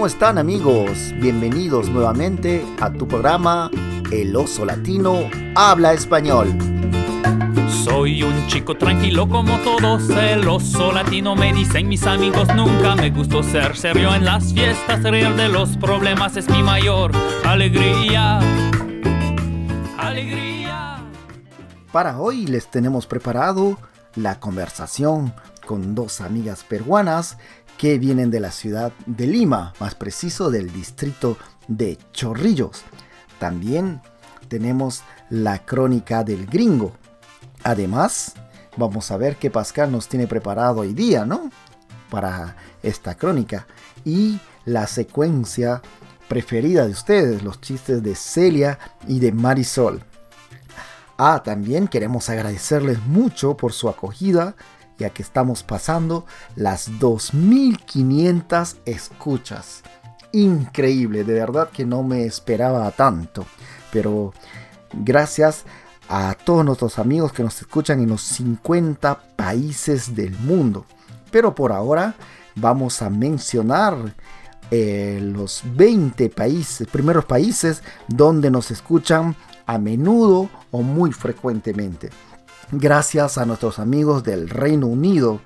¿Cómo están amigos? Bienvenidos nuevamente a tu programa El oso latino habla español. Soy un chico tranquilo como todos, el oso latino me dicen mis amigos, nunca me gustó ser serio en las fiestas, reír de los problemas es mi mayor alegría. Alegría. Para hoy les tenemos preparado la conversación con dos amigas peruanas que vienen de la ciudad de Lima, más preciso del distrito de Chorrillos. También tenemos la crónica del gringo. Además, vamos a ver qué Pascal nos tiene preparado hoy día, ¿no? Para esta crónica. Y la secuencia preferida de ustedes, los chistes de Celia y de Marisol. Ah, también queremos agradecerles mucho por su acogida ya que estamos pasando las 2500 escuchas. Increíble, de verdad que no me esperaba tanto. Pero gracias a todos nuestros amigos que nos escuchan en los 50 países del mundo. Pero por ahora vamos a mencionar eh, los 20 países, primeros países donde nos escuchan a menudo o muy frecuentemente gracias a nuestros amigos del Reino Unido,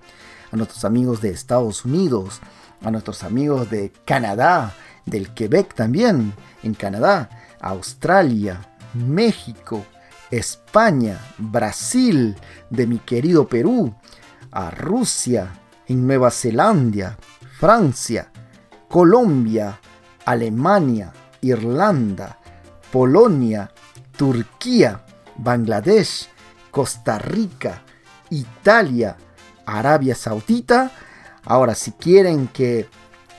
a nuestros amigos de Estados Unidos, a nuestros amigos de Canadá, del Quebec también, en Canadá, Australia, México, España, Brasil, de mi querido Perú, a Rusia, en Nueva Zelanda, Francia, Colombia, Alemania, Irlanda, Polonia, Turquía, Bangladesh, Costa Rica, Italia, Arabia Saudita. Ahora, si quieren que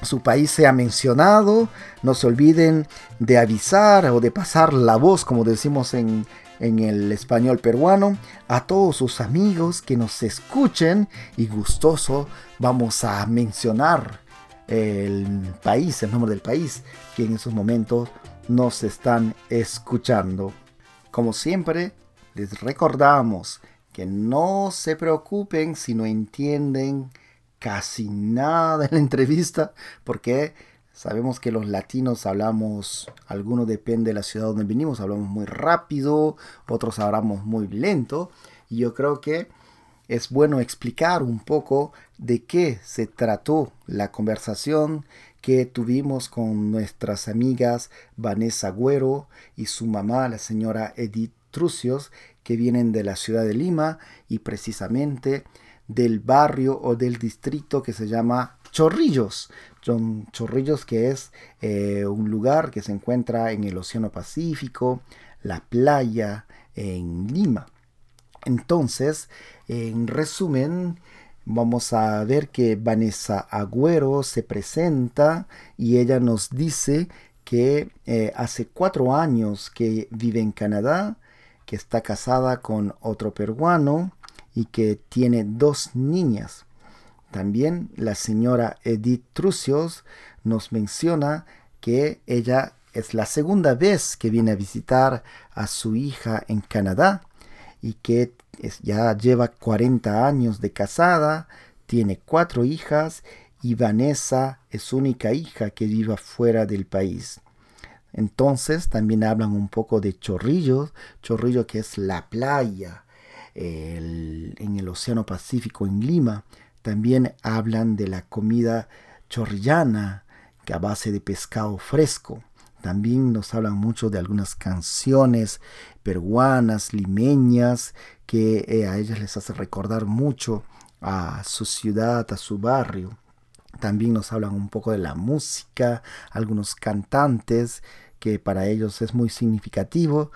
su país sea mencionado, no se olviden de avisar o de pasar la voz, como decimos en, en el español peruano, a todos sus amigos que nos escuchen y gustoso vamos a mencionar el país, el nombre del país que en esos momentos nos están escuchando. Como siempre, les recordamos que no se preocupen si no entienden casi nada en la entrevista, porque sabemos que los latinos hablamos, algunos depende de la ciudad donde venimos, hablamos muy rápido, otros hablamos muy lento, y yo creo que es bueno explicar un poco de qué se trató la conversación que tuvimos con nuestras amigas Vanessa Güero y su mamá, la señora Edith que vienen de la ciudad de Lima y precisamente del barrio o del distrito que se llama Chorrillos. Chorrillos que es eh, un lugar que se encuentra en el Océano Pacífico, la playa en Lima. Entonces, en resumen, vamos a ver que Vanessa Agüero se presenta y ella nos dice que eh, hace cuatro años que vive en Canadá, que está casada con otro peruano y que tiene dos niñas. También la señora Edith Trucios nos menciona que ella es la segunda vez que viene a visitar a su hija en Canadá y que ya lleva 40 años de casada, tiene cuatro hijas y Vanessa es única hija que vive fuera del país. Entonces también hablan un poco de Chorrillos, Chorrillo que es la playa en el Océano Pacífico en Lima. También hablan de la comida chorrillana que a base de pescado fresco. También nos hablan mucho de algunas canciones peruanas, limeñas, que eh, a ellas les hace recordar mucho a su ciudad, a su barrio. También nos hablan un poco de la música, algunos cantantes que para ellos es muy significativo,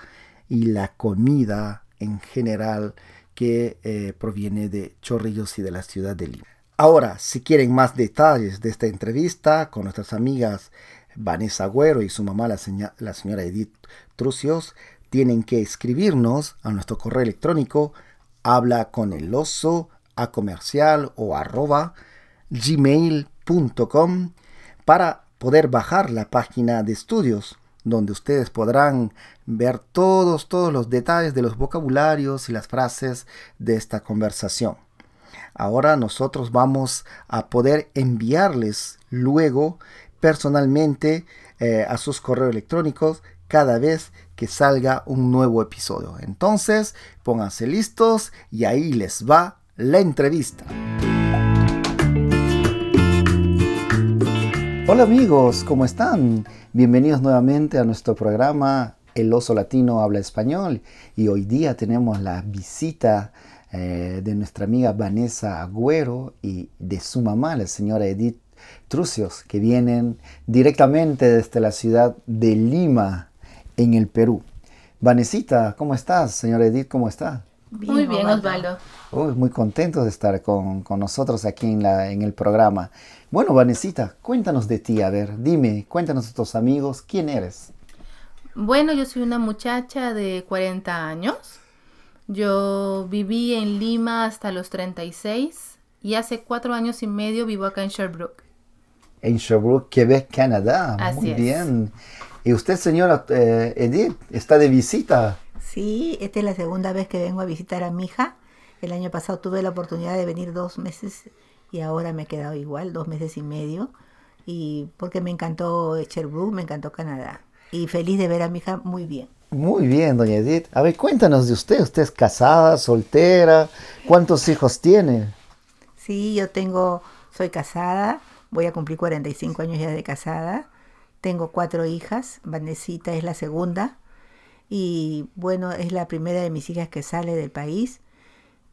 y la comida en general que eh, proviene de Chorrillos y de la ciudad de Lima. Ahora, si quieren más detalles de esta entrevista con nuestras amigas Vanessa Agüero y su mamá, la, la señora Edith Trucios, tienen que escribirnos a nuestro correo electrónico habla con el oso a comercial o arroba gmail.com para poder bajar la página de estudios donde ustedes podrán ver todos, todos los detalles de los vocabularios y las frases de esta conversación. Ahora nosotros vamos a poder enviarles luego personalmente eh, a sus correos electrónicos cada vez que salga un nuevo episodio. Entonces, pónganse listos y ahí les va la entrevista. Hola amigos, ¿cómo están? Bienvenidos nuevamente a nuestro programa El oso latino habla español y hoy día tenemos la visita eh, de nuestra amiga Vanessa Agüero y de su mamá, la señora Edith Trucios, que vienen directamente desde la ciudad de Lima, en el Perú. Vanesita, ¿cómo estás? Señora Edith, ¿cómo está? muy bien, Osvaldo. Muy contento de estar con, nosotros aquí en, la, en el programa. Bueno, Vanesita, cuéntanos de ti, a ver, dime, cuéntanos a tus amigos, ¿quién eres? Bueno, yo soy una muchacha de 40 años. Yo viví en Lima hasta los 36 y hace cuatro años y medio vivo acá en Sherbrooke. En Sherbrooke, Quebec, Canadá. Muy bien. ¿Y usted, señora eh, Edith, está de visita? Sí, esta es la segunda vez que vengo a visitar a mi hija. El año pasado tuve la oportunidad de venir dos meses y ahora me he quedado igual, dos meses y medio. Y porque me encantó Sherbrooke, me encantó Canadá. Y feliz de ver a mi hija muy bien. Muy bien, doña Edith. A ver, cuéntanos de usted. ¿Usted es casada, soltera? ¿Cuántos hijos tiene? Sí, yo tengo, soy casada, voy a cumplir 45 años ya de casada. Tengo cuatro hijas, Vanesita es la segunda. Y bueno, es la primera de mis hijas que sale del país.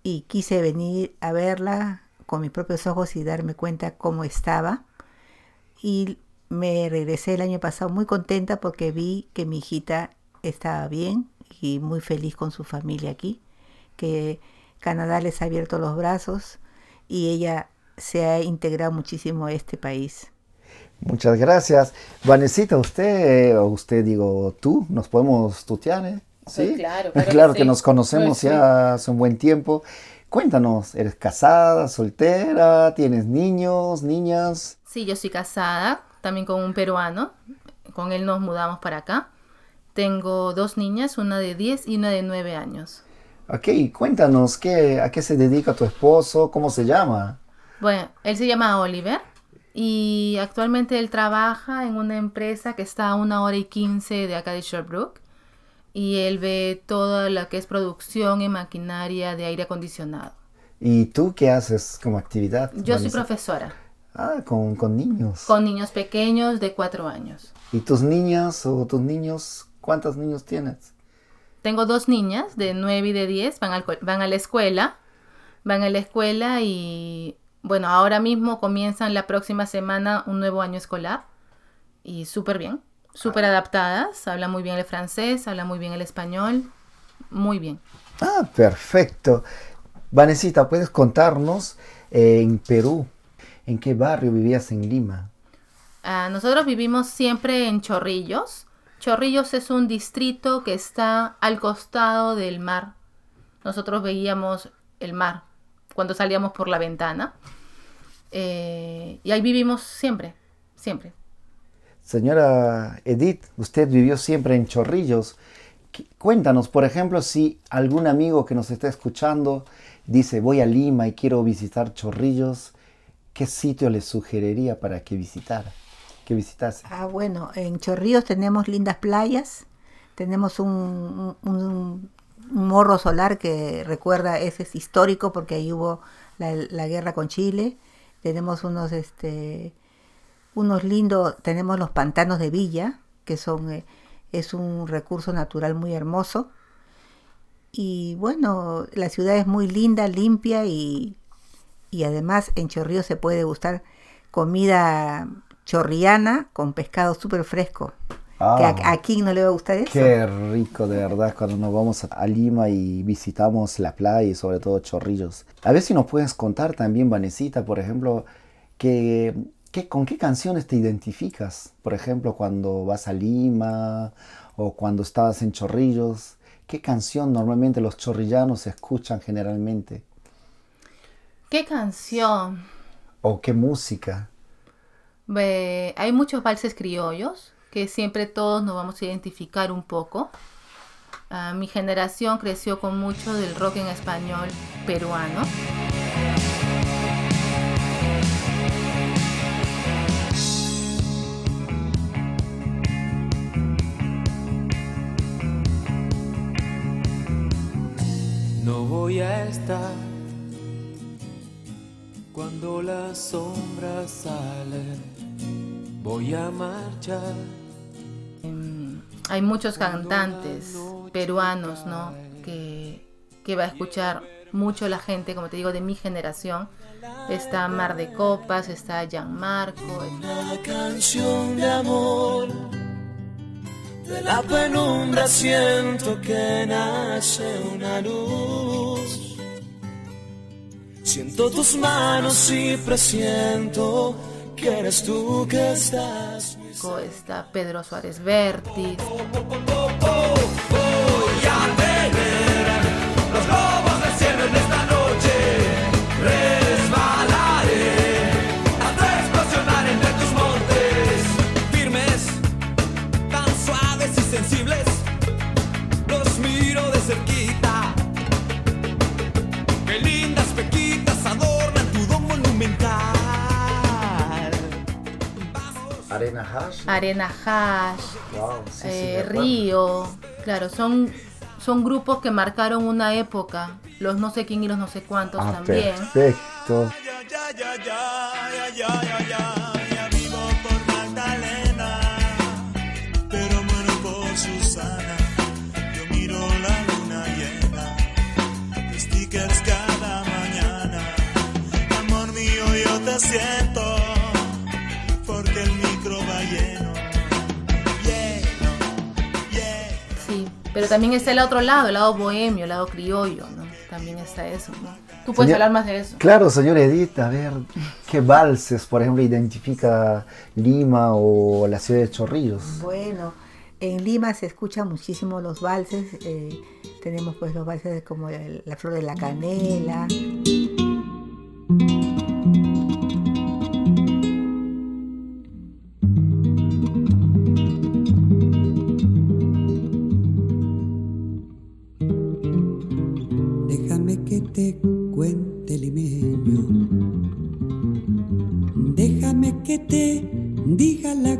Y quise venir a verla con mis propios ojos y darme cuenta cómo estaba. Y me regresé el año pasado muy contenta porque vi que mi hijita estaba bien y muy feliz con su familia aquí, que Canadá les ha abierto los brazos y ella se ha integrado muchísimo a este país. Muchas gracias. Vanesita, usted, o usted digo tú, nos podemos tutear, ¿eh? Sí, claro. Claro, que, nos conocemos ya hace un buen tiempo. Cuéntanos, ¿eres casada, soltera? ¿Tienes niños, niñas? Sí, yo soy casada, también con un peruano. Con él nos mudamos para acá. Tengo dos niñas, una de 10 y una de 9 años. Ok, cuéntanos, ¿qué, ¿a qué se dedica tu esposo? ¿Cómo se llama? Bueno, él se llama Oliver y actualmente él trabaja en una empresa que está a una hora y quince de acá de Sherbrooke y él ve toda la que es producción y maquinaria de aire acondicionado. ¿Y tú qué haces como actividad? Yo soy profesora. Ah, con, con, niños. Con niños pequeños de cuatro años. ¿Y tus niñas o tus niños, cuántos niños tienes? Tengo dos niñas de nueve y de diez, van, van a la escuela, van a la escuela y bueno, ahora mismo comienzan la próxima semana un nuevo año escolar y súper bien, súper adaptadas, habla muy bien el francés, habla muy bien el español, muy bien. Ah, perfecto. Vanesita, ¿puedes contarnos eh, en Perú, en qué barrio vivías en Lima? Ah, nosotros vivimos siempre en Chorrillos. Chorrillos es un distrito que está al costado del mar. Nosotros veíamos el mar cuando salíamos por la ventana. Eh, y ahí vivimos siempre, siempre. Señora Edith, usted vivió siempre en Chorrillos. Cuéntanos, por ejemplo, si algún amigo que nos está escuchando dice voy a Lima y quiero visitar Chorrillos, ¿qué sitio le sugeriría para que visitara? Que visitase. Ah, bueno, en Chorrillos tenemos lindas playas, tenemos un, morro solar que recuerda, ese es histórico porque ahí hubo la guerra con Chile tenemos unos, este, unos lindos, tenemos los pantanos de Villa, que son, eh, es un recurso natural muy hermoso. Y bueno, la ciudad es muy linda, limpia y, y además en Chorrillo se puede gustar comida chorriana con pescado súper fresco. que a, ah. aquí no le va a gustar eso. Qué rico, de verdad, cuando nos vamos a Lima y visitamos la playa y sobre todo Chorrillos. A ver si nos puedes contar también, Vanesita, por ejemplo, que, ¿con qué canciones te identificas? Por ejemplo, cuando vas a Lima o cuando estabas en Chorrillos. ¿Qué canción normalmente los chorrillanos escuchan generalmente? ¿Qué canción? ¿O qué música? hay muchos valses criollos que siempre todos nos vamos a identificar un poco. Ah, mi generación creció con mucho del rock en español peruano. Voy a estar cuando las sombras salen. Voy a marchar. Hay muchos cantantes peruanos, ¿no? Que, que va a escuchar mucho la gente, como te digo, de mi generación. Está Mar de Copas, está Gianmarco. Una canción de amor. De la penumbra siento que nace una luz. Siento tus manos y presiento que eres tú que estás. Está Pedro Suárez Vértiz. Arena Hash. Arena Hash, Wow, sí, sí, eh. Río. Claro, son, son grupos que marcaron una época. Los no sé quién y los no sé cuántos Ah, también. perfecto. Ya, pero también está el otro lado, el lado bohemio, el lado criollo, ¿no? También está eso, ¿no? Tú puedes Señor- hablar más de eso. Claro, señor Edith, a ver, ¿qué valses, por ejemplo, identifica Lima o la ciudad de Chorrillos? Bueno, en Lima se escuchan muchísimo los valses. eh, tenemos pues los valses como el- la flor de la canela.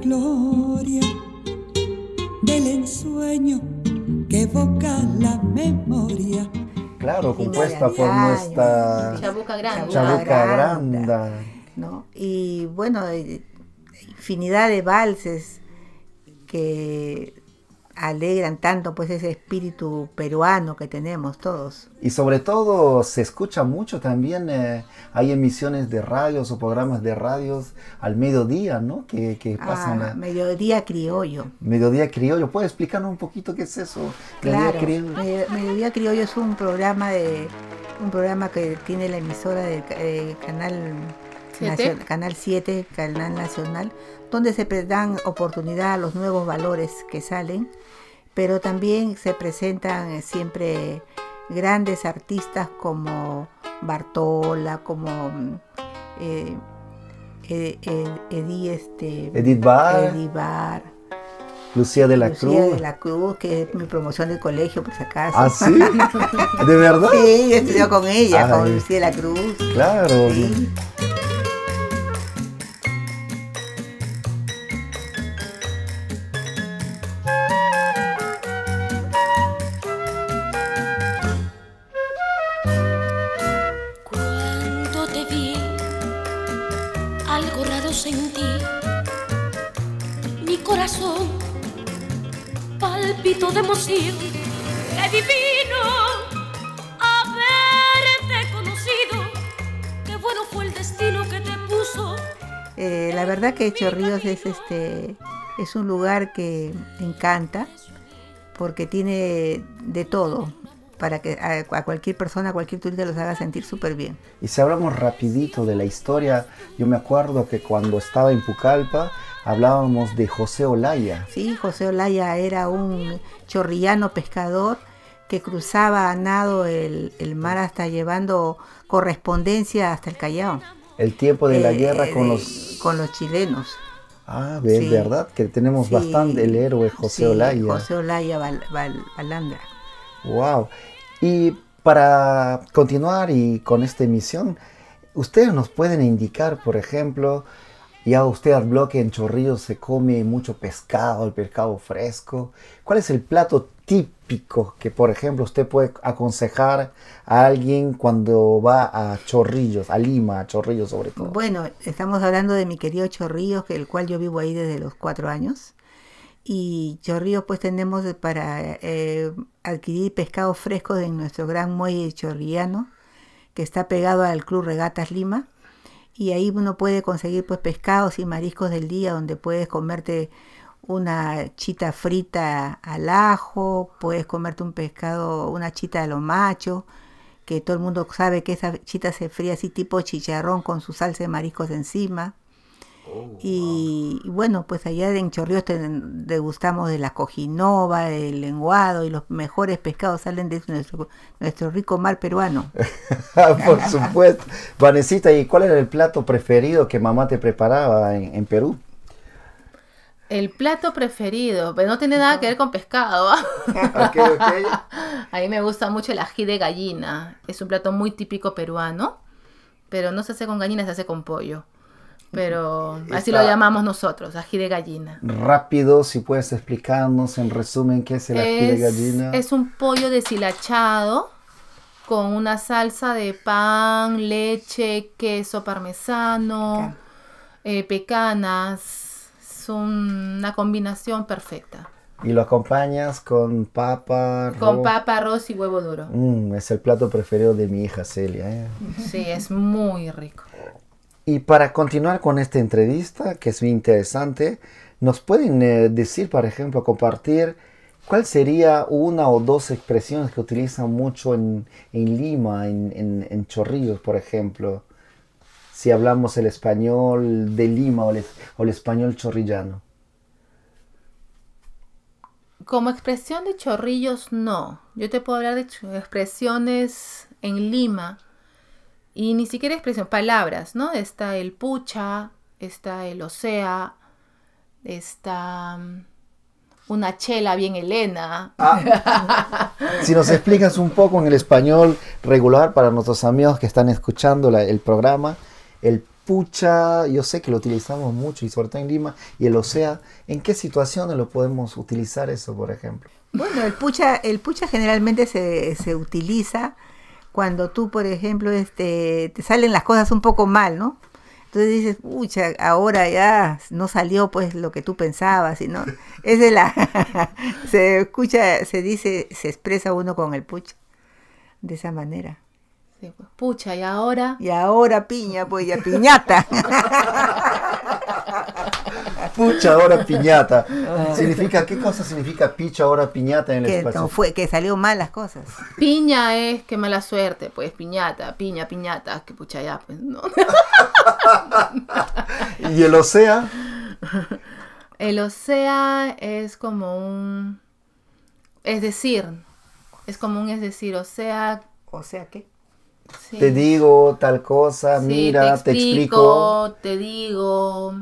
Gloria del ensueño que evoca la memoria. Claro, compuesta por nuestra Chabuca Grande. Chabuca. Granda. Granda. ¿no? Y bueno, eh, infinidad de valses que alegran tanto pues ese espíritu peruano que tenemos todos. Y sobre todo se escucha mucho también, eh, hay emisiones de radios o programas de radios al mediodía, ¿no? Que, que pasan Ah, a mediodía criollo. mediodía criollo. ¿Puede explicarnos un poquito qué es eso? Mediodía Claro, criollo. Medi- Mediodía Criollo es un programa de un programa que tiene la emisora del eh, canal canal 7, canal nacional, donde se dan oportunidad a los nuevos valores que salen, pero también se presentan eh, siempre grandes artistas como Bartola, como mm, eh, eh, eh, Edi- este, Edith Bar, Edith Bar, Lucía de la Lucía Cruz. de la Cruz, que es mi promoción del colegio, por si acaso. ¿Ah, sí? ¿De verdad? Sí, yo estudié con ella, con Ay. Lucía de la Cruz. Claro. Sí. Palpitó de emoción. ¡Qué divino haberte conocido! ¡Qué bueno fue el destino que te puso! Eh, la verdad que Chorrillos es este es un lugar que encanta porque tiene de todo para que a, a cualquier persona, a cualquier turista los haga sentir súper bien. Y si hablamos rapidito de la historia, yo me acuerdo que cuando estaba en Pucallpa hablábamos de José Olaya. Sí, José Olaya era un chorrillano pescador que cruzaba a nado el, el mar hasta llevando correspondencia hasta el Callao. El tiempo de la Eh, guerra con de- los... con los chilenos. Ah, es Sí. verdad que tenemos Sí, bastante el héroe José sí, Olaya. José Olaya Val- Val- Balandra. Wow. Y para continuar y con esta emisión, ustedes nos pueden indicar, por ejemplo, Ya usted habló que en Chorrillos se come mucho pescado, el pescado fresco. ¿Cuál es el plato típico que, por ejemplo, usted puede aconsejar a alguien cuando va a Chorrillos, a Lima, a Chorrillos sobre todo? Bueno, estamos hablando de mi querido Chorrillos, el cual yo vivo ahí desde los cuatro años. Y Chorrillos pues tenemos para eh, adquirir pescado fresco en nuestro gran muelle chorrillano, que está pegado al Club Regatas Lima. Y ahí uno puede conseguir pues pescados y mariscos del día, donde puedes comerte una chita frita al ajo, puedes comerte un pescado, una chita a lo macho, que todo el mundo sabe que esa chita se fría así tipo chicharrón con su salsa de mariscos encima. Y, y bueno, pues allá en Chorrillos te- degustamos de la cojinova, del lenguado y los mejores pescados salen de nuestro, nuestro rico mar peruano. Por supuesto. Vanesita, ¿y cuál era el plato preferido que mamá te preparaba en, en Perú? El plato preferido, pero no tiene nada que ver con pescado. ¿ah? Ok, ok. A mí me gusta mucho el ají de gallina. Es un plato muy típico peruano, pero no se hace con gallina, se hace con pollo. Pero así lo llamamos nosotros, ají de gallina. Rápido, si puedes explicarnos en resumen qué es el ají de gallina. es un pollo deshilachado con una salsa de pan, leche, queso parmesano, eh, pecanas. Es una combinación perfecta. Y lo acompañas con papa. Con arroz. papa, arroz y huevo duro. Mm, es el plato preferido de mi hija Celia. ¿eh? Sí, es muy rico. Y para continuar con esta entrevista, que es muy interesante, ¿nos pueden eh, decir, por ejemplo, compartir cuál sería una o dos expresiones que utilizan mucho en, Lima, en, Chorrillos, por ejemplo? Si hablamos el español de Lima o el, o el español chorrillano. Como expresión de chorrillos, no. Yo te puedo hablar de expresiones en Lima. Y ni siquiera expresión, palabras, ¿no? Está el pucha, está el osea, está mm, una chela bien helena. Si nos explicas un poco en el español regular para nuestros amigos que están escuchando la- el programa, el pucha, yo sé que lo utilizamos mucho y sobre todo en Lima, y el osea, ¿en qué situaciones lo podemos utilizar eso, por ejemplo? Bueno, el pucha, el pucha generalmente se, se utiliza cuando tú, por ejemplo, este, te salen las cosas un poco mal, ¿no? Entonces dices, pucha, ahora ya no salió pues lo que tú pensabas, y no. Es de la se escucha, se dice, se expresa uno con el pucha de esa manera. Sí, pues, pucha, y ahora Y ahora piña, pues ya piñata. Pucha, ahora piñata. Significa, ¿qué cosa significa picha, ahora piñata en el que espacio? no fue, que salió mal las cosas. piña es que mala suerte, pues piñata, piña, piñata, que pucha ya, pues no. Y el osea, El osea es como un, es decir, es como un es decir, o sea, O sea que sí. te digo tal cosa, Sí, mira, te explico. te digo.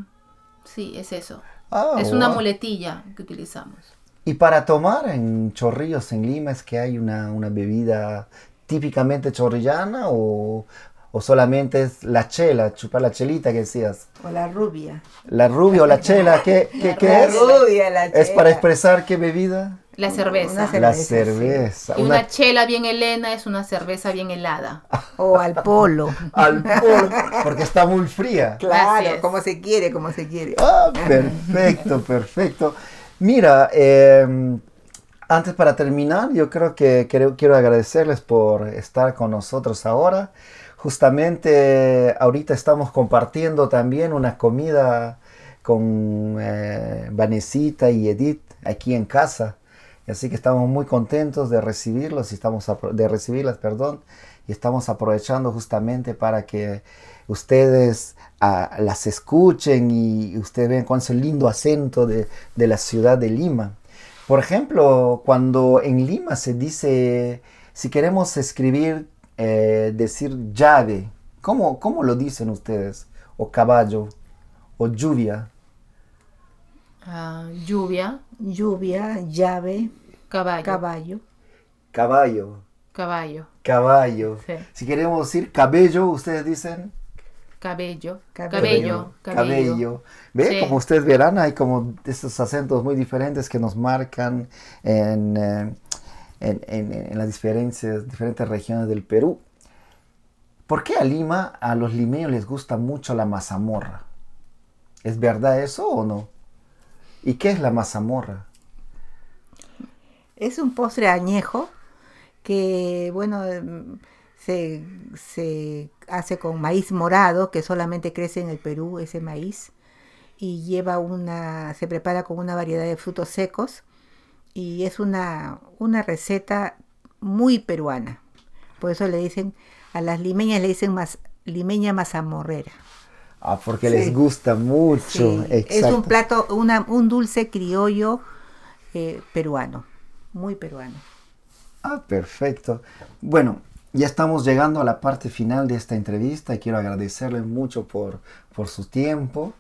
Sí, es eso. Ah, es una muletilla que utilizamos. Y para tomar en Chorrillos, en Lima, es que hay una, una bebida típicamente chorrillana o, o solamente es la chela, chupar la chelita que decías. o la rubia. La rubia o la chela, ¿qué, qué, qué La es? rubia, la ¿Es para chela. expresar qué bebida? La cerveza. Una La Cerveza, sí. cerveza. Y una- una chela bien helena es una cerveza bien helada. O al polo. alcohol, porque está muy fría. Claro, como se quiere, como se quiere. Ah, perfecto, perfecto. Mira, eh, antes para terminar, yo creo que quiero, quiero agradecerles por estar con nosotros ahora. Justamente ahorita estamos compartiendo también una comida con eh, Vanesita y Edith aquí en casa. Así que estamos muy contentos de recibirlos y estamos de recibirlas, perdón, y estamos aprovechando justamente para que ustedes ah, las escuchen y ustedes vean cuán es el lindo acento de, de la ciudad de Lima. Por ejemplo, cuando en Lima se dice, si queremos escribir, eh, decir llave, ¿cómo, ¿cómo lo dicen ustedes? O caballo, o lluvia. Ah, lluvia, Lluvia, llave, caballo. caballo. Caballo, Caballo. caballo. Sí. Si queremos decir cabello, ustedes dicen cabello, Cabello. cabello, Cabello. Ve, Sí. como ustedes verán, hay como estos acentos muy diferentes que nos marcan en, eh, en, en- en las diferencias, diferentes regiones del Perú. ¿Por qué a Lima, a los limeños les gusta mucho la mazamorra? ¿Es verdad eso o no? ¿Y qué es la mazamorra? Es un postre añejo que, bueno, em, se, se hace con maíz morado, que solamente crece en el Perú ese maíz, y lleva una, se prepara con una variedad de frutos secos, y es una, una receta muy peruana. Por eso le dicen, a las limeñas le dicen más, limeña mazamorrera. Ah, porque Sí. les gusta mucho. Sí, es un plato, una, un dulce criollo eh, peruano, muy peruano. Ah, perfecto. Bueno, ya estamos llegando a la parte final de esta entrevista y quiero agradecerles mucho por, por su tiempo.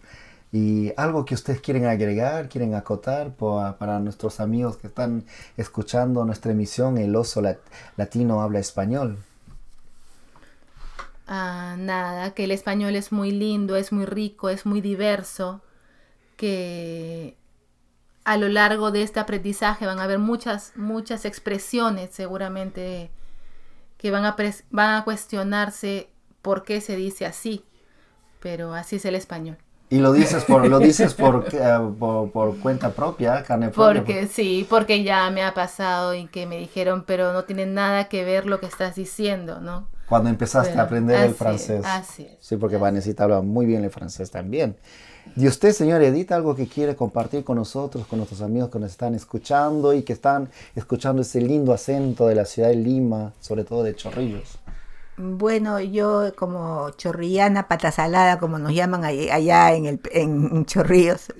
Y algo que ustedes quieren agregar, quieren acotar para nuestros amigos que están escuchando nuestra emisión El Oso Lat- Latino Habla Español. Ah, nada, que el español es muy lindo, es muy rico, es muy diverso, que a lo largo de este aprendizaje van a haber muchas, muchas expresiones seguramente que van a, van a cuestionarse por qué se dice así, pero así es el español. Y lo dices por, lo dices por, eh, por, por cuenta propia, carne propia. Porque sí, porque ya me ha pasado y que me dijeron, pero no tiene nada que ver lo que estás diciendo, ¿no? Cuando empezaste a aprender el francés. así es, Sí, porque así Vanesita habla muy bien el francés también. ¿Y usted, señor Edith, algo que quiere compartir con nosotros, con nuestros amigos que nos están escuchando y que están escuchando ese lindo acento de la ciudad de Lima, sobre todo de Chorrillos? Bueno, yo como chorrillana, pata salada, como nos llaman allá en, el, en Chorrillos.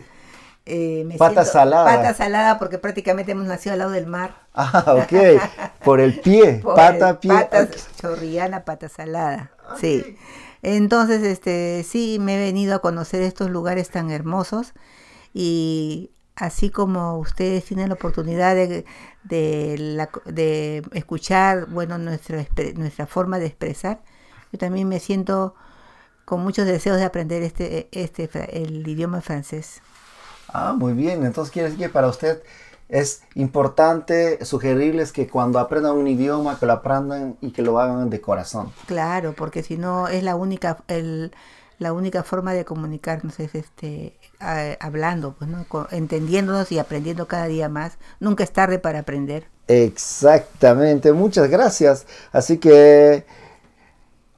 Eh, me Pata salada. Pata salada porque prácticamente hemos nacido al lado del mar. Ah, ok. Por el pie, Por pata, el pie. patas, ok. chorrillana, pata salada. Sí. Entonces, este, sí, me he venido a conocer estos lugares tan hermosos y así como ustedes tienen la oportunidad de, de, la- de escuchar, bueno, nuestra, nuestra forma de expresar, yo también me siento con muchos deseos de aprender este, este, el idioma francés. Ah, muy bien. Entonces quiere decir que para usted es importante sugerirles que cuando aprendan un idioma, que lo aprendan y que lo hagan de corazón. Claro, porque si no es la única el, la única forma de comunicarnos es este a- hablando, pues no, entendiéndonos y aprendiendo cada día más. Nunca es tarde para aprender. Exactamente, muchas gracias. Así que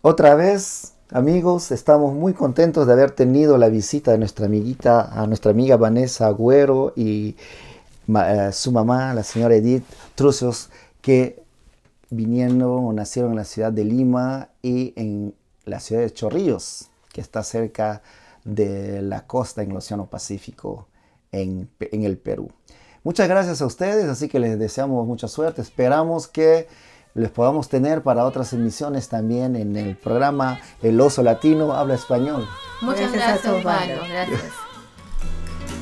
otra vez, amigos, estamos muy contentos de haber tenido la visita de nuestra amiguita, a nuestra amiga Vanessa Agüero y eh, su mamá, la señora Edith Truzos, que vinieron o nacieron en la ciudad de Lima y en la ciudad de Chorrillos, que está cerca de la costa en el Océano Pacífico en el Perú. Muchas gracias a ustedes, así que les deseamos mucha suerte. Esperamos que les podamos tener para otras emisiones también en el programa El Oso Latino Habla Español. Muchas Gracias gracias, Osvaldo. Osvaldo. Gracias.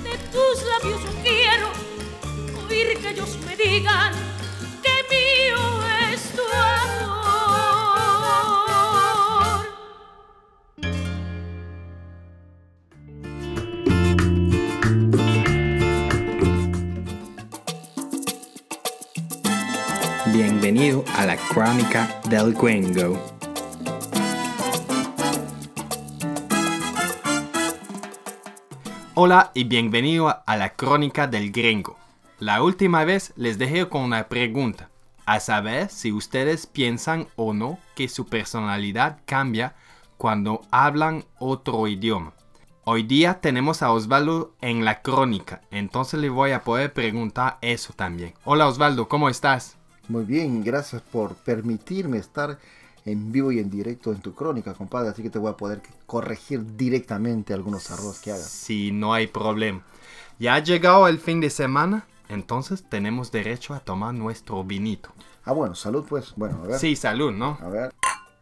De tus labios yo quiero oír que ellos me digan la Crónica del Gringo. Hola y bienvenido a la Crónica del Gringo. La última vez les dejé con una pregunta, a saber si ustedes piensan o no que su personalidad cambia cuando hablan otro idioma. Hoy día tenemos a Osvaldo en la crónica, entonces le voy a poder preguntar eso también. Hola Osvaldo, ¿cómo estás? Muy bien, gracias por permitirme estar en vivo y en directo en tu crónica, compadre. Así que te voy a poder corregir directamente algunos errores que hagas. Sí, no hay problema. Ya ha llegado el fin de semana, entonces tenemos derecho a tomar nuestro vinito. Ah, bueno, salud pues. Bueno, a ver. Sí, salud, ¿no? A ver.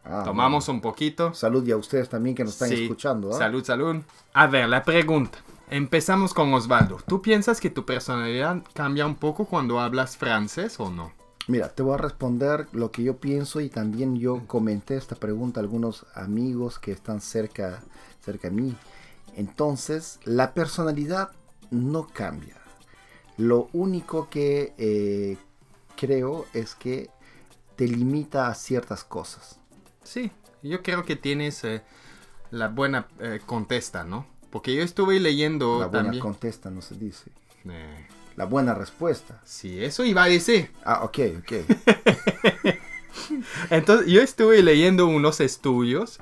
Ah, Tomamos bueno. un poquito. Salud y a ustedes también que nos están Sí, escuchando. ¿ah? Salud, salud. A ver, la pregunta. Empezamos con Osvaldo. ¿Tú piensas que tu personalidad cambia un poco cuando hablas francés o no? Mira, te voy a responder lo que yo pienso y también yo comenté esta pregunta a algunos amigos que están cerca, cerca de mí. Entonces, la personalidad no cambia. Lo único que eh, creo es que te limita a ciertas cosas. Sí, yo creo que tienes eh, la buena eh, contesta, ¿no? Porque yo estuve leyendo La buena también. contesta no se dice. La buena respuesta. sí, eso iba a decir. Ah, ok, ok. Entonces, yo estuve leyendo unos estudios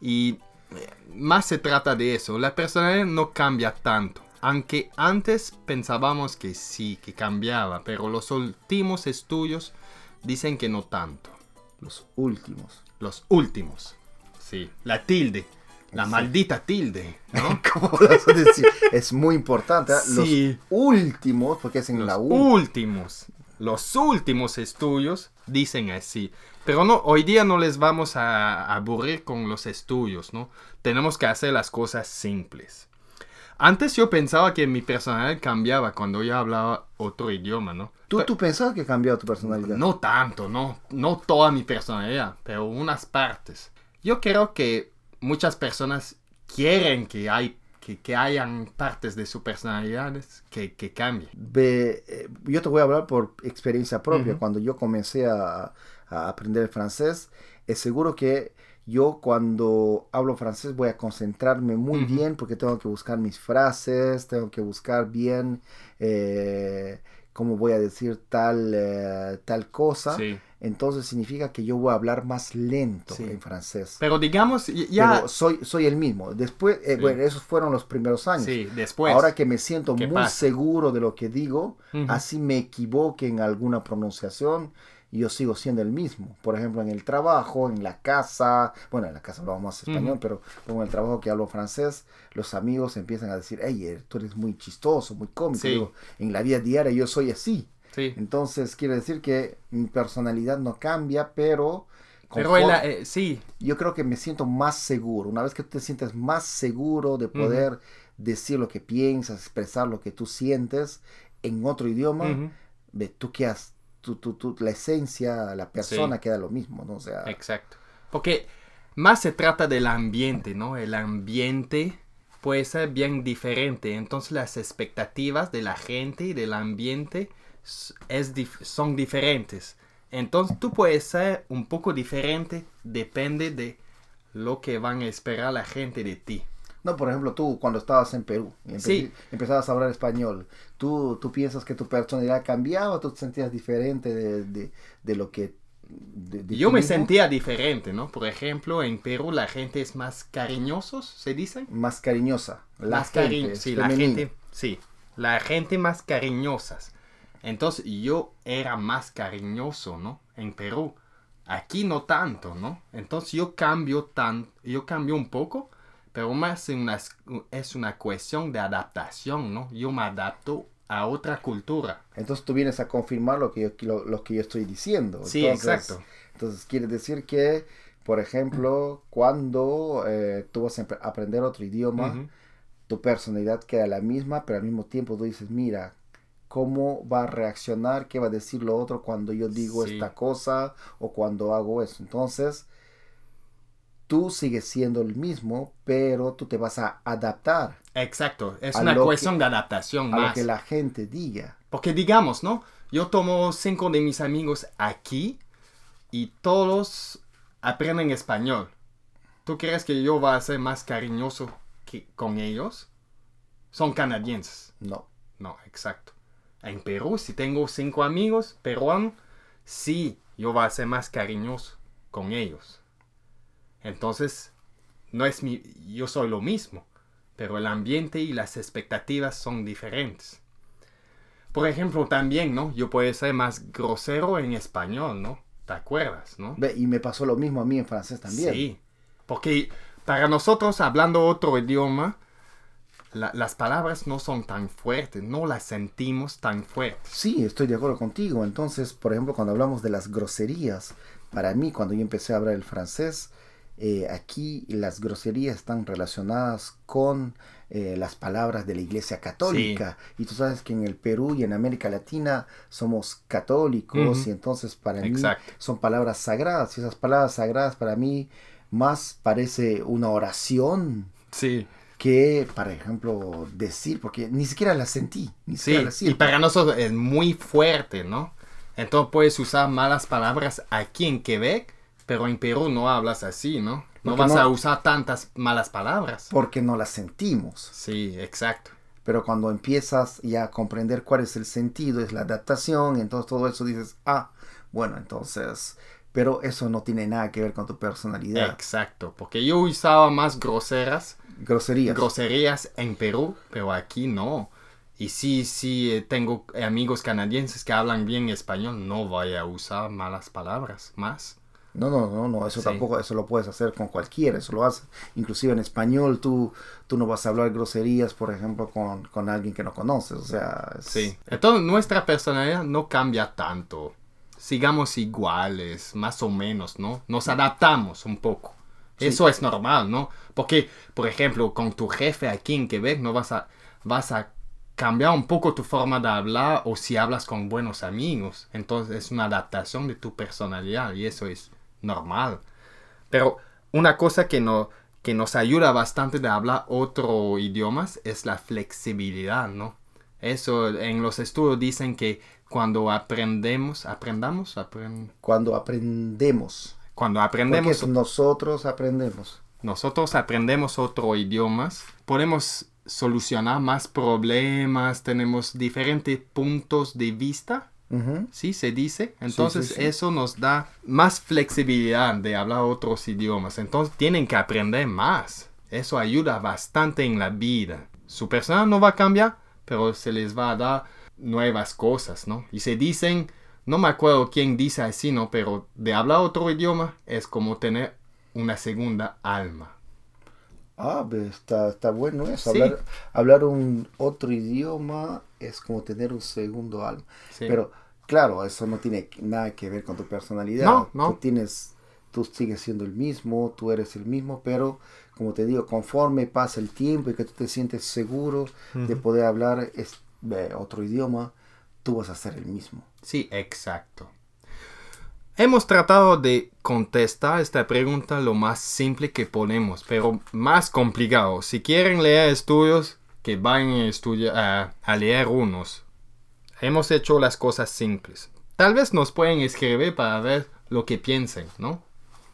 y eh, más se trata de eso. La personalidad no cambia tanto. Aunque antes pensábamos que sí, que cambiaba, pero los últimos estudios dicen que no tanto. Los últimos. Los últimos. Sí, la tilde. La Sí. maldita tilde, ¿no? Es muy importante. ¿eh? Sí. Los últimos, porque es en Los la U. últimos, los últimos estudios dicen así. Pero no, hoy día no les vamos a aburrir con los estudios, ¿no? Tenemos que hacer las cosas simples. Antes yo pensaba que mi personalidad cambiaba cuando yo hablaba otro idioma, ¿no? ¿Tú, Pe- tú pensabas que cambió tu personalidad? no tanto, no, no toda mi personalidad, pero unas partes. Yo creo que muchas personas quieren que, hay, que, que hayan partes de su personalidad que, que cambien. Eh, yo te voy a hablar por experiencia propia. Cuando yo comencé a, a aprender el francés, es seguro que yo cuando hablo francés voy a concentrarme muy bien porque tengo que buscar mis frases, tengo que buscar bien eh, cómo voy a decir tal, eh, tal cosa. Sí. Entonces significa que yo voy a hablar más lento Sí. en francés. Pero digamos, ya... Pero soy, soy el mismo. Después, eh, Sí. bueno, esos fueron los primeros años. Sí, después. Ahora que me siento ¿qué muy pasa? seguro de lo que digo, Ujú. así me equivoque en alguna pronunciación, yo sigo siendo el mismo. Por ejemplo, en el trabajo, en la casa, bueno, en la casa hablamos más español, Ujú. pero como en el trabajo que hablo francés, los amigos empiezan a decir, hey, eh, tú eres muy chistoso, muy cómico. Sí. Digo, en la vida diaria yo soy así. Sí. Entonces quiere decir que mi personalidad no cambia, pero... Eh, sí, yo creo que me siento más seguro. Una vez que te sientes más seguro de poder decir lo que piensas, expresar lo que tú sientes en otro idioma, Ujú. ve, tú quedas, tú, tú, tú- la esencia, la persona Sí. queda lo mismo, ¿no? O sea, exacto. Porque más se trata del ambiente, ¿no? El ambiente puede ser bien diferente. Entonces las expectativas de la gente y del ambiente es dif- son diferentes. Entonces tú puedes ser un poco diferente, depende de lo que van a esperar la gente de ti. no, por ejemplo, tú cuando estabas en Perú empe- Sí. empezabas a hablar español, ¿tú, ¿tú piensas que tu personalidad cambiaba tú te sentías diferente de, de- de lo que... de- Yo me mismo? sentía diferente, ¿no? Por ejemplo, en Perú la gente es más cariñosos, ¿se dice? Más cariñosa. La más gente, sí, la gente, sí, la gente más cariñosas. Entonces yo era más cariñoso, ¿no? En Perú. Aquí no tanto, ¿no? Entonces yo cambio tan, yo cambio un poco, pero más una- es una cuestión de adaptación, ¿no? Yo me adapto a otra cultura. Entonces tú vienes a confirmar lo que yo, lo, lo que yo estoy diciendo. Sí, Entonces- exacto. Entonces quiere decir que, por ejemplo, cuando eh, tú vas a aprender otro idioma, tu personalidad queda la misma, pero al mismo tiempo tú dices, mira, ¿cómo va a reaccionar? ¿Qué va a decir lo otro cuando yo digo Sí. esta cosa o cuando hago eso? Entonces, tú sigues siendo el mismo, pero tú te vas a adaptar Exacto, es una lo cuestión que- de adaptación a lo más. que la gente diga. Porque digamos, ¿no? Yo tomo cinco de mis amigos aquí y todos aprenden español. ¿Tú crees que yo voy a ser más cariñoso que con ellos? Son canadienses. No. No, exacto. En Perú, si tengo cinco amigos peruanos, sí, yo voy a ser más cariñoso con ellos. Entonces, no es mi, yo soy lo mismo, pero el ambiente y las expectativas son diferentes. Por ejemplo, también, ¿no? Yo puedo ser más grosero en español, ¿no? ¿Te acuerdas, no? Y me pasó lo mismo a mí en francés también. Sí, porque para nosotros, hablando otro idioma, la- las palabras no son tan fuertes, no las sentimos tan fuertes. Sí, estoy de acuerdo contigo. Entonces, por ejemplo, cuando hablamos de las groserías, para mí, cuando yo empecé a hablar el francés, eh, aquí las groserías están relacionadas con eh, las palabras de la Iglesia Católica. Y tú sabes que en el Perú y en América Latina somos católicos y entonces para mí son palabras sagradas. Y esas palabras sagradas para mí más parece una oración Sí, que, por ejemplo, decir, porque ni siquiera la sentí. Ni siquiera sí. la siento. Y para nosotros es muy fuerte, ¿no? Entonces puedes usar malas palabras aquí en Quebec, pero en Perú no hablas así, ¿no? No Porque vas no- a usar tantas malas palabras. Porque no la sentimos. Sí, exacto. Pero cuando empiezas ya a comprender cuál es el sentido, es la adaptación, entonces todo eso dices, ah, bueno, entonces, pero eso no tiene nada que ver con tu personalidad. Exacto, porque yo usaba más groseras, Groserías. groserías en Perú, pero aquí no. Y sí, sí, eh, tengo amigos canadienses que hablan bien español, no voy a usar malas palabras más. no, no, no, no, eso Sí. tampoco, eso lo puedes hacer con cualquiera, eso lo haces. Inclusive en español tú, tú no vas a hablar groserías, por ejemplo, con, con alguien que no conoces, o sea, es- Sí. Entonces nuestra personalidad no cambia tanto. Sigamos iguales, más o menos, ¿no? Nos adaptamos un poco. Sí. Eso es normal, ¿no? Porque, por ejemplo, con tu jefe aquí en Quebec no vas a, vas a cambiar un poco tu forma de hablar o si hablas con buenos amigos. Entonces es una adaptación de tu personalidad y eso es normal. Pero una cosa que, no, que nos ayuda bastante de hablar otro idiomas es la flexibilidad, ¿no? Eso en los estudios dicen que cuando aprendemos, aprendamos, Apren- Cuando aprendemos, cuando porque aprendemos, es nosotros aprendemos. nosotros aprendemos otro idiomas, podemos solucionar más problemas, tenemos diferentes puntos de vista, Ujú. ¿sí? Se dice. Entonces sí, sí. eso nos da más flexibilidad de hablar otros idiomas. Entonces tienen que aprender más. Eso ayuda bastante en la vida. Su persona no va a cambiar, pero se les va a dar nuevas cosas, ¿no? Y se dicen, no me acuerdo quién dice así, ¿no? Pero de hablar otro idioma es como tener una segunda alma. Ah, ve, está, está bueno eso. Sí. Hablar, hablar un otro idioma es como tener un segundo alma. Sí. Pero claro, eso no tiene nada que ver con tu personalidad. No, no. Tú tienes, tú sigues siendo el mismo, tú eres el mismo, pero como te digo, conforme pasa el tiempo y que tú te sientes seguro de poder hablar es, ve, otro idioma, tú vas a ser el mismo. Sí, exacto. Hemos tratado de contestar esta pregunta lo más simple que podemos, pero más complicado. Si quieren leer estudios, que vayan a, a- a leer unos. Hemos hecho las cosas simples. Tal vez nos pueden escribir para ver lo que piensen, ¿no?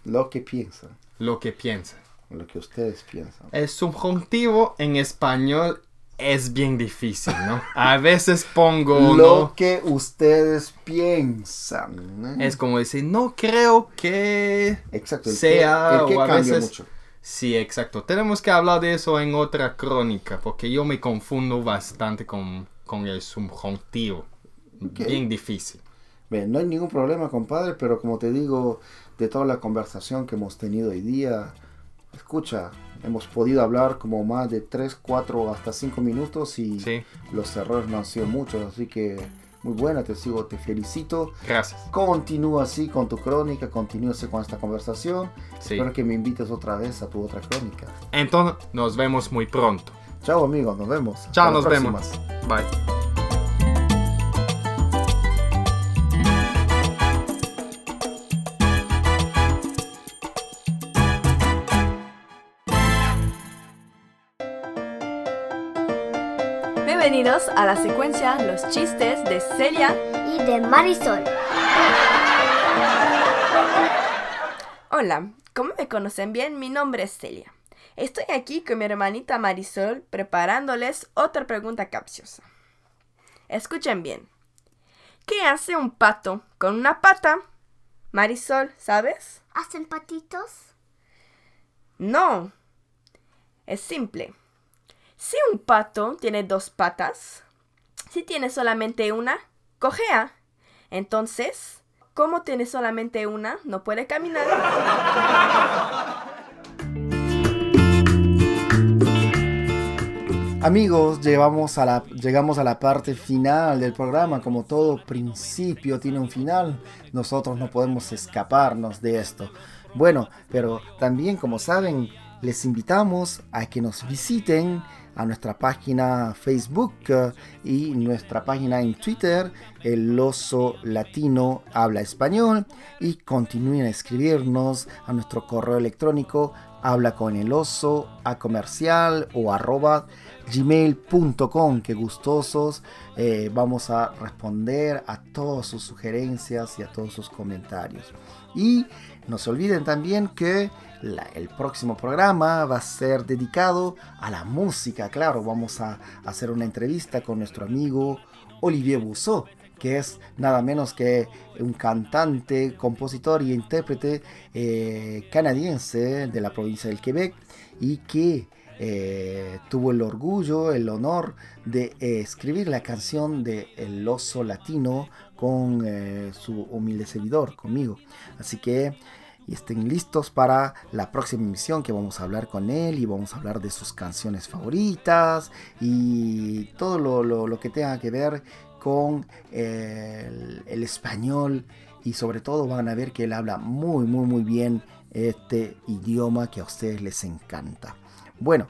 Lo que piensan, Lo que piensan. lo que ustedes piensan. El subjuntivo en español es bien difícil, ¿no? A veces pongo, Lo ¿no? que ustedes piensan. ¿eh? Es como decir, no creo que Exacto, el sea que, el que o a cambia veces- mucho. Sí, exacto. Tenemos que hablar de eso en otra crónica, porque yo me confundo bastante con, con el subjuntivo. Bien difícil. Bien, no hay ningún problema, compadre, pero como te digo, de toda la conversación que hemos tenido hoy día, escucha, hemos podido hablar como más de 3, 4, hasta 5 minutos y Sí, los errores no han sido muchos, así que muy buena, te sigo, te felicito. gracias. Continúa así con tu crónica, continúa así con esta conversación. Sí. Espero que me invites otra vez a tu otra crónica. Entonces, nos vemos muy pronto. Chao amigos, nos vemos. Chao, Hasta nos vemos. Bye. Bienvenidos a la secuencia Los chistes de Celia. y de Marisol. Hola, como me conocen bien, mi nombre es Celia. Estoy aquí con mi hermanita Marisol preparándoles otra pregunta capciosa. Escuchen bien. ¿Qué hace un pato con una pata? Marisol, ¿sabes? ¿Hacen patitos? No. Es simple. Si un pato tiene dos patas, si tiene solamente una, cojea. Entonces, como tiene solamente una, no puede caminar. Amigos, a, la, llegamos a la parte final del programa. Como todo principio tiene un final, nosotros no podemos escaparnos de esto. Bueno, pero también como saben, les invitamos a que nos visiten a nuestra página Facebook eh, y nuestra página en Twitter, el oso latino habla español, y continúen a escribirnos a nuestro correo electrónico habla con el oso a comercial o arroba gmail.com que gustosos. Eh, vamos a responder a todas sus sugerencias y a todos sus comentarios. Y no se olviden también que el próximo programa va a ser dedicado a la música claro vamos a hacer una entrevista con nuestro amigo Olivier Bousseau que es nada menos que un cantante, compositor y intérprete eh, canadiense de la provincia del Quebec y que eh, tuvo el orgullo, el honor de eh, escribir la canción de El oso latino con su humilde servidor, conmigo. Así que y estén listos para la próxima emisión que vamos a hablar con él y vamos a hablar de sus canciones favoritas y todo lo, lo- lo que tenga que ver con el, el español y sobre todo van a ver que él habla muy muy muy bien este idioma que a ustedes les encanta. Bueno,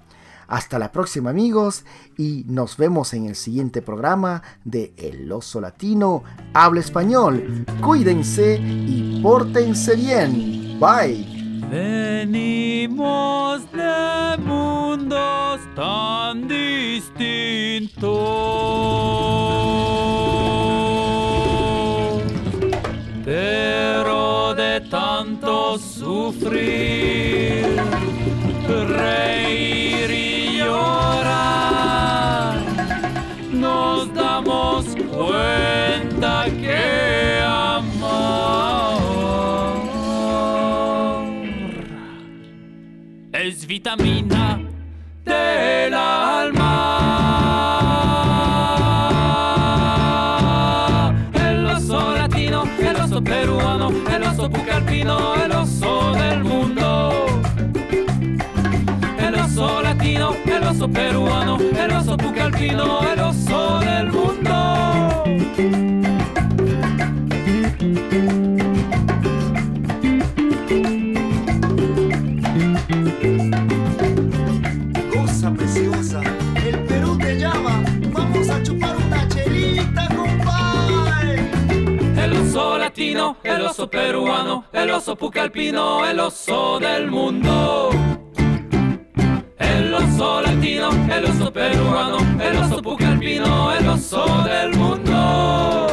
hasta la próxima amigos y nos vemos en el siguiente programa de El Oso Latino Habla Español. Cuídense y pórtense bien. Bye. Venimos de mundos tan distintos, pero de tanto sufrir, reír es vitamina del alma. El oso latino, el oso peruano, el oso pucalpino, el oso del mundo. El oso latino, el oso peruano, el oso pucalpino, el oso del mundo. El oso peruano, el oso pucalpino, el oso del mundo. El oso latino, el oso peruano, el oso pucalpino, el oso del mundo.